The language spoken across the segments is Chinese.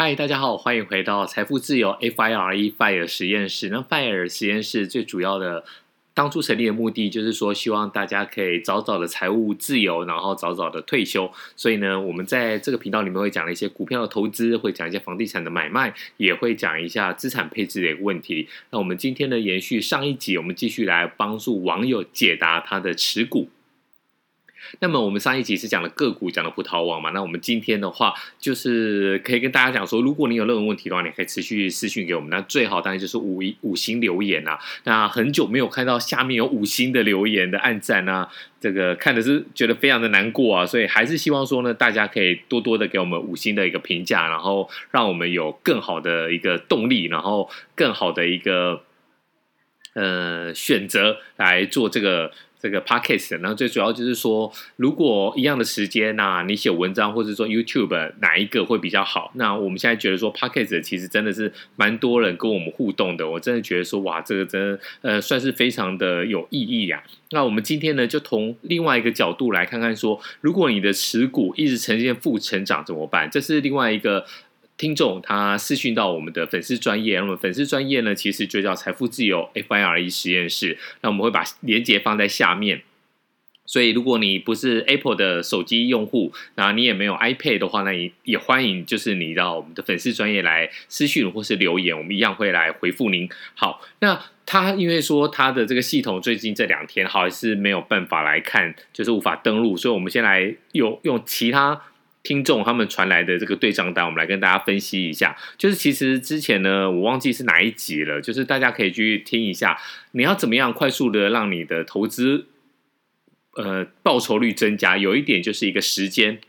嗨，大家好，欢迎回到财富自由 FIRE FIRE 实验室。那 FIRE 实验室最主要的当初成立的目的，就是说希望大家可以早早的财务自由，然后早早的退休。所以呢，我们在这个频道里面会讲一些股票的投资，会讲一些房地产的买卖，也会讲一下资产配置的一个问题。那我们今天呢，延续上一集，我们继续来帮助网友解答他的持股。那么我们上一集是讲了个股，讲了葡萄网嘛。那我们今天的话，就是可以跟大家讲说，如果你有任何问题的话，你可以持续私讯给我们。那最好当然就是五五星留言啊。那很久没有看到下面有五星的留言的按赞啊，这个看的是觉得非常的难过啊。所以还是希望说呢，大家可以多多的给我们五星的一个评价，然后让我们有更好的一个动力，然后更好的一个呃选择来做这个。这个 podcast，然后最主要就是说，如果一样的时间呐、你写文章或者说 YouTube 哪一个会比较好？那我们现在觉得说 podcast 其实真的是蛮多人跟我们互动的，我真的觉得说哇，这个真的呃算是非常的有意义呀、那我们今天呢，就从另外一个角度来看看说，如果你的持股一直呈现负成长怎么办？这是另外一个。听众他私讯到我们的粉丝专业，那么粉丝专业呢，其实就叫财富自由 FIRE 实验室。那我们会把链接放在下面，所以如果你不是 Apple 的手机用户，然后你也没有 iPad 的话，那也也欢迎就是你到我们的粉丝专业来私讯或是留言，我们一样会来回复您。好，那他因为说他的这个系统最近这两天好像是没有办法来看，就是无法登录，所以我们先来用用其他。听众他们传来的这个对账单，我们来跟大家分析一下。就是其实之前呢，我忘记是哪一集了，就是大家可以去听一下。你要怎么样快速的让你的投资，呃，报酬率增加？有一点就是一个时间。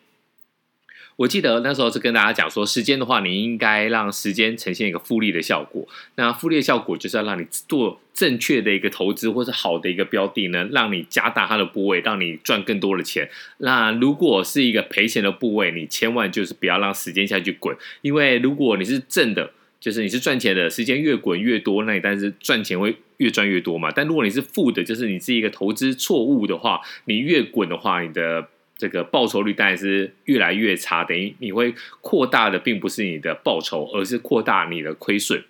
我记得那时候是跟大家讲说，时间的话，你应该让时间呈现一个复利的效果。那复利的效果就是要让你做正确的一个投资，或是好的一个标的呢，让你加大它的部位，让你赚更多的钱。那如果是一个赔钱的部位，你千万就是不要让时间下去滚，因为如果你是正的，就是你是赚钱的，时间越滚越多，那你但是赚钱会越赚越多嘛。但如果你是负的，就是你是一个投资错误的话，你越滚的话，你的。这个报酬率当然是越来越差，等于你会扩大的并不是你的报酬，而是扩大你的亏损。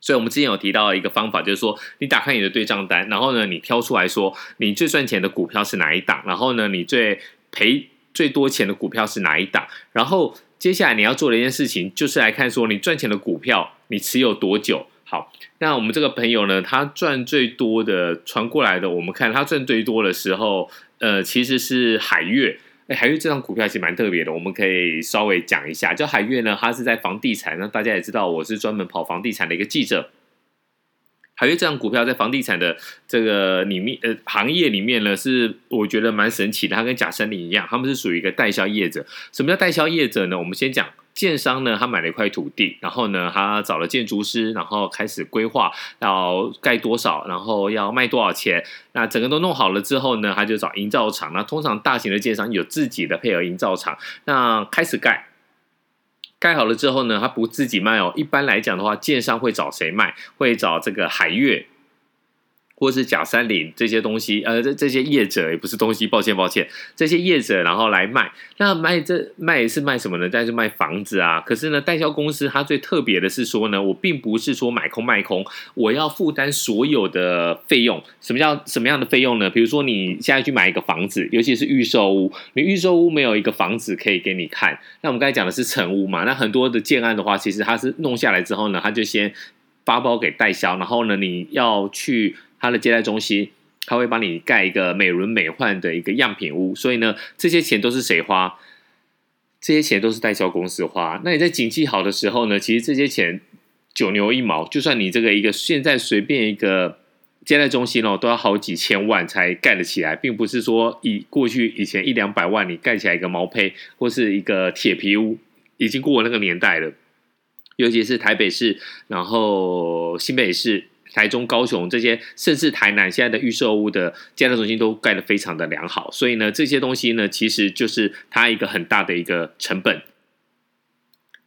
所以，我们之前有提到一个方法，就是说，你打开你的对账单，然后呢，你挑出来说，你最赚钱的股票是哪一档，然后呢，你最赔最多钱的股票是哪一档，然后接下来你要做的一件事情，就是来看说，你赚钱的股票你持有多久。好，那我们这个朋友呢，他赚最多的传过来的，我们看他赚最多的时候。呃，其实是海悦，哎，海悦这张股票其实蛮特别的，我们可以稍微讲一下。就海悦呢，它是在房地产，那大家也知道，我是专门跑房地产的一个记者。海悦这张股票在房地产的这个里面，呃，行业里面呢，是我觉得蛮神奇的。它跟假森林一样，他们是属于一个代销业者。什么叫代销业者呢？我们先讲。建商呢，他买了一块土地，然后呢，他找了建筑师，然后开始规划要盖多少，然后要卖多少钱。那整个都弄好了之后呢，他就找营造厂。那通常大型的建商有自己的配合营造厂。那开始盖，盖好了之后呢，他不自己卖哦。一般来讲的话，建商会找谁卖？会找这个海悦。或是假山林这些东西，呃，这这些业者也不是东西，抱歉抱歉，这些业者然后来卖，那卖这卖是卖什么呢？但是卖房子啊。可是呢，代销公司它最特别的是说呢，我并不是说买空卖空，我要负担所有的费用。什么叫什么样的费用呢？比如说你现在去买一个房子，尤其是预售屋，你预售屋没有一个房子可以给你看。那我们刚才讲的是成屋嘛？那很多的建案的话，其实它是弄下来之后呢，它就先发包给代销，然后呢，你要去。他的接待中心，他会帮你盖一个美轮美奂的一个样品屋，所以呢，这些钱都是谁花？这些钱都是代销公司花。那你在景气好的时候呢，其实这些钱九牛一毛，就算你这个一个现在随便一个接待中心哦，都要好几千万才盖得起来，并不是说以过去以前一两百万你盖起来一个毛坯或是一个铁皮屋，已经过了那个年代了。尤其是台北市，然后新北市。台中、高雄这些，甚至台南现在的预售屋的建设中心都盖得非常的良好，所以呢，这些东西呢，其实就是它一个很大的一个成本。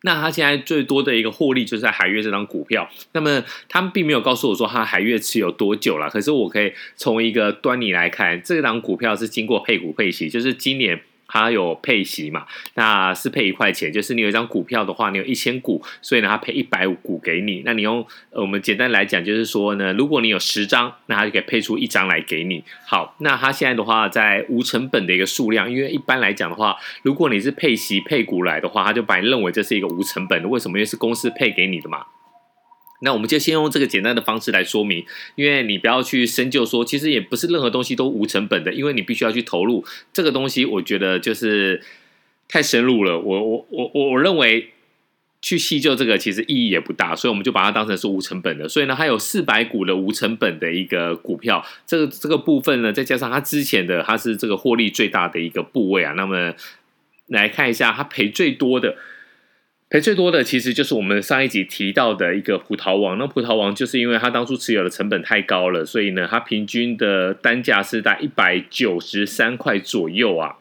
那它现在最多的一个获利就是在海悦这张股票。那么他们并没有告诉我说它海悦持有多久了，可是我可以从一个端倪来看，这张股票是经过配股配息，就是今年它有配息嘛，那是配一块钱，就是你有一张股票的话，你有一千股，所以呢，它配一百五股给你。那你用呃，我们简单来讲，就是说呢，如果你有十张，那它就可以配出一张来给你。好，那它现在的话，在无成本的一个数量，因为一般来讲的话，如果你是配息配股来的话，它就把你认为这是一个无成本的。为什么？因为是公司配给你的嘛。那我们就先用这个简单的方式来说明，因为你不要去深究说，其实也不是任何东西都无成本的，因为你必须要去投入这个东西。我觉得就是太深入了，我我我我我认为去细究这个其实意义也不大，所以我们就把它当成是无成本的。所以呢，还有四百股的无成本的一个股票，这个这个部分呢，再加上它之前的它是这个获利最大的一个部位啊，那么来看一下它赔最多的。赔最多的其实就是我们上一集提到的一个葡萄王。那葡萄王就是因为它当初持有的成本太高了，所以呢，它平均的单价是在一百九十三块左右啊。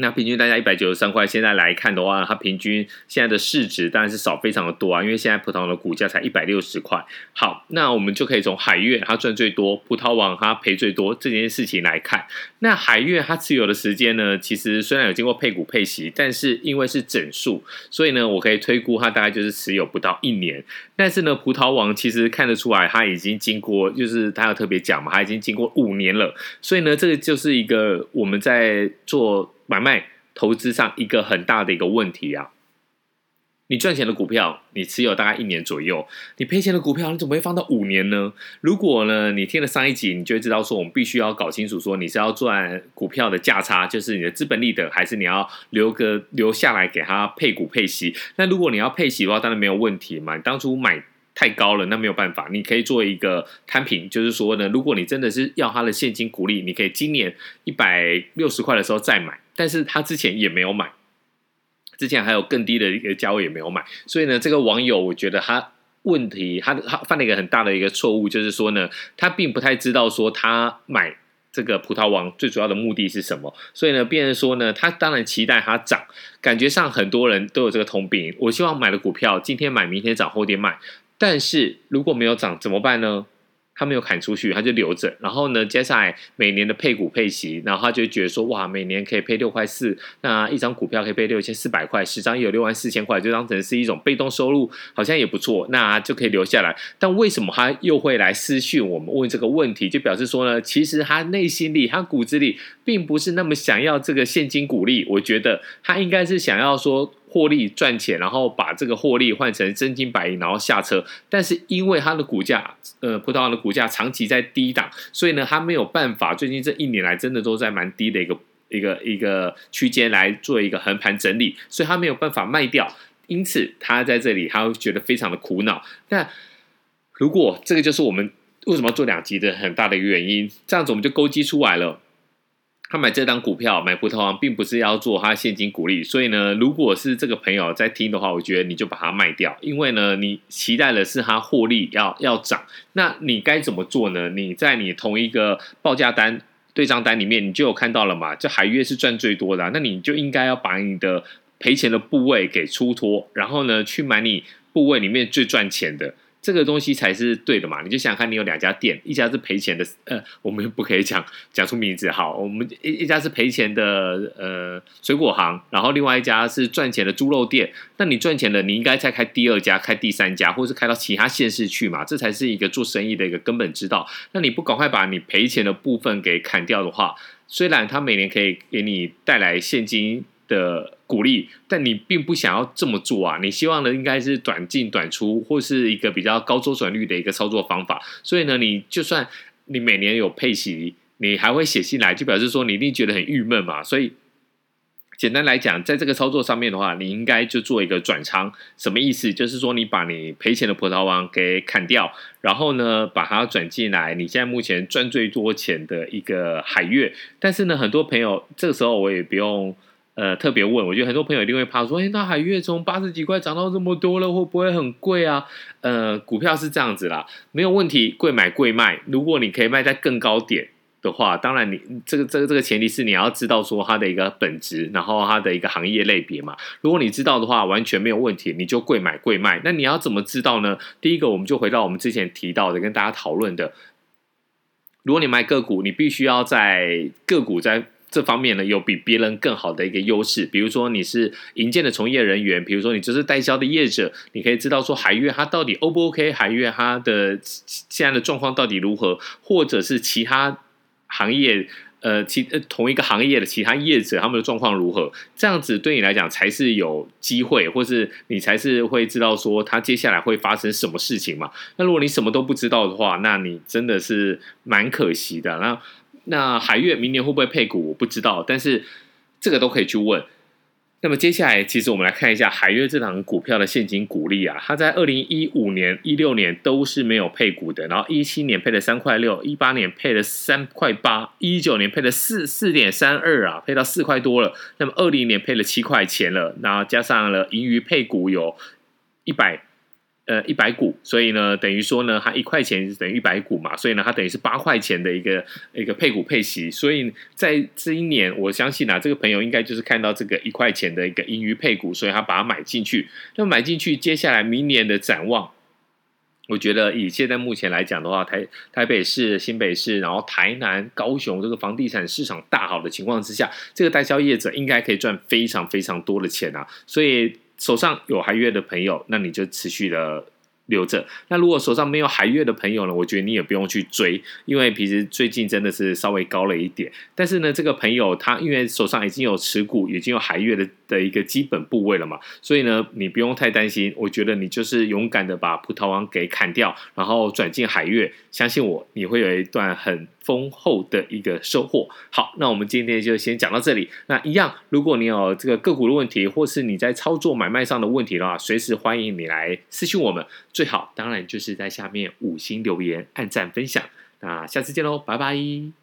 那平均大家一百九十三块，现在来看的话，它平均现在的市值当然是少非常的多啊，因为现在葡萄的股价才一百六十块。好，那我们就可以从海悦它赚最多，葡萄王它赔最多这件事情来看。那海悦它持有的时间呢，其实虽然有经过配股配息，但是因为是整数，所以呢，我可以推估它大概就是持有不到一年。但是呢，葡萄王其实看得出来，它已经经过，就是它要特别讲嘛，它已经经过五年了。所以呢，这个就是一个我们在做。买卖投资上一个很大的一个问题啊，你赚钱的股票，你持有大概一年左右；你赔钱的股票，你怎么会放到五年呢？如果呢，你听了上一集，你就会知道说，我们必须要搞清楚说，你是要赚股票的价差，就是你的资本利得，还是你要留个留下来给他配股配息？那如果你要配息的话，当然没有问题嘛。你当初买。太高了，那没有办法，你可以做一个摊平，就是说呢，如果你真的是要他的现金股利，你可以今年一百六十块的时候再买，但是他之前也没有买，之前还有更低的一个价位也没有买，所以呢，这个网友我觉得他问题，他他犯了一个很大的一个错误，就是说呢，他并不太知道说他买这个葡萄王最主要的目的是什么，所以呢，变成说呢，他当然期待它涨，感觉上很多人都有这个通病，我希望买的股票今天买，明天涨，后天卖。但是如果没有涨怎么办呢？他没有砍出去，他就留着。然后呢，接下来每年的配股配息，然后他就觉得说，哇，每年可以配六块四，那一张股票可以配六千四百块，十张也有六万四千块，就当成是一种被动收入，好像也不错，那就可以留下来。但为什么他又会来私讯我们问这个问题？就表示说呢，其实他内心里，他骨子里并不是那么想要这个现金股利。我觉得他应该是想要说。获利赚钱，然后把这个获利换成真金白银，然后下车。但是因为它的股价，呃，葡萄牙的股价长期在低档，所以呢，它没有办法。最近这一年来，真的都在蛮低的一个一个一个区间来做一个横盘整理，所以它没有办法卖掉。因此，它在这里，他会觉得非常的苦恼。那如果这个就是我们为什么要做两集的很大的一个原因，这样子我们就勾稽出来了。他买这张股票，买葡萄王，并不是要做他现金股利，所以呢，如果是这个朋友在听的话，我觉得你就把它卖掉，因为呢，你期待的是它获利要要涨，那你该怎么做呢？你在你同一个报价单对账单里面，你就有看到了嘛？这海月是赚最多的，那你就应该要把你的赔钱的部位给出脱，然后呢，去买你部位里面最赚钱的。这个东西才是对的嘛？你就想想看，你有两家店，一家是赔钱的，呃，我们不可以讲讲出名字。好，我们一一家是赔钱的，呃，水果行，然后另外一家是赚钱的猪肉店。那你赚钱的，你应该再开第二家，开第三家，或是开到其他县市去嘛？这才是一个做生意的一个根本之道。那你不赶快把你赔钱的部分给砍掉的话，虽然他每年可以给你带来现金的鼓励，但你并不想要这么做啊！你希望的应该是短进短出，或是一个比较高周转率的一个操作方法。所以呢，你就算你每年有配息，你还会写信来，就表示说你一定觉得很郁闷嘛。所以简单来讲，在这个操作上面的话，你应该就做一个转仓。什么意思？就是说你把你赔钱的葡萄王给砍掉，然后呢，把它转进来。你现在目前赚最多钱的一个海月，但是呢，很多朋友这个时候我也不用。呃，特别问，我觉得很多朋友一定会怕说，哎，那海月从八十几块涨到这么多了，会不会很贵啊？呃，股票是这样子啦，没有问题，贵买贵卖。如果你可以卖在更高点的话，当然你这个这个这个前提是你要知道说它的一个本质，然后它的一个行业类别嘛。如果你知道的话，完全没有问题，你就贵买贵卖。那你要怎么知道呢？第一个，我们就回到我们之前提到的，跟大家讨论的，如果你买个股，你必须要在个股在。这方面呢，有比别人更好的一个优势。比如说你是营建的从业人员，比如说你就是代销的业者，你可以知道说海月它到底 O 不 OK，海月它的现在的状况到底如何，或者是其他行业呃其呃同一个行业的其他业者他们的状况如何，这样子对你来讲才是有机会，或是你才是会知道说它接下来会发生什么事情嘛。那如果你什么都不知道的话，那你真的是蛮可惜的。那那海月明年会不会配股？我不知道，但是这个都可以去问。那么接下来，其实我们来看一下海月这档股票的现金股利啊，它在二零一五年、一六年都是没有配股的，然后一七年配了三块六，一八年配了三块八，一九年配了四四点三二啊，配到四块多了。那么二零年配了七块钱了，然后加上了盈余配股有一百。呃，一百股，所以呢，等于说呢，它一块钱等于一百股嘛，所以呢，它等于是八块钱的一个一个配股配息，所以在这一年，我相信啊，这个朋友应该就是看到这个一块钱的一个盈余配股，所以他把它买进去。那么买进去，接下来明年的展望，我觉得以现在目前来讲的话，台台北市、新北市，然后台南、高雄这个房地产市场大好的情况之下，这个代销业者应该可以赚非常非常多的钱啊，所以。手上有海月的朋友，那你就持续的留着。那如果手上没有海月的朋友呢？我觉得你也不用去追，因为其实最近真的是稍微高了一点。但是呢，这个朋友他因为手上已经有持股，已经有海月的的一个基本部位了嘛，所以呢，你不用太担心。我觉得你就是勇敢的把葡萄王给砍掉，然后转进海月。相信我，你会有一段很丰厚的一个收获。好，那我们今天就先讲到这里。那一样，如果你有这个个股的问题，或是你在操作买卖上的问题的话，随时欢迎你来私信我们。最好当然就是在下面五星留言、按赞、分享。那下次见喽，拜拜。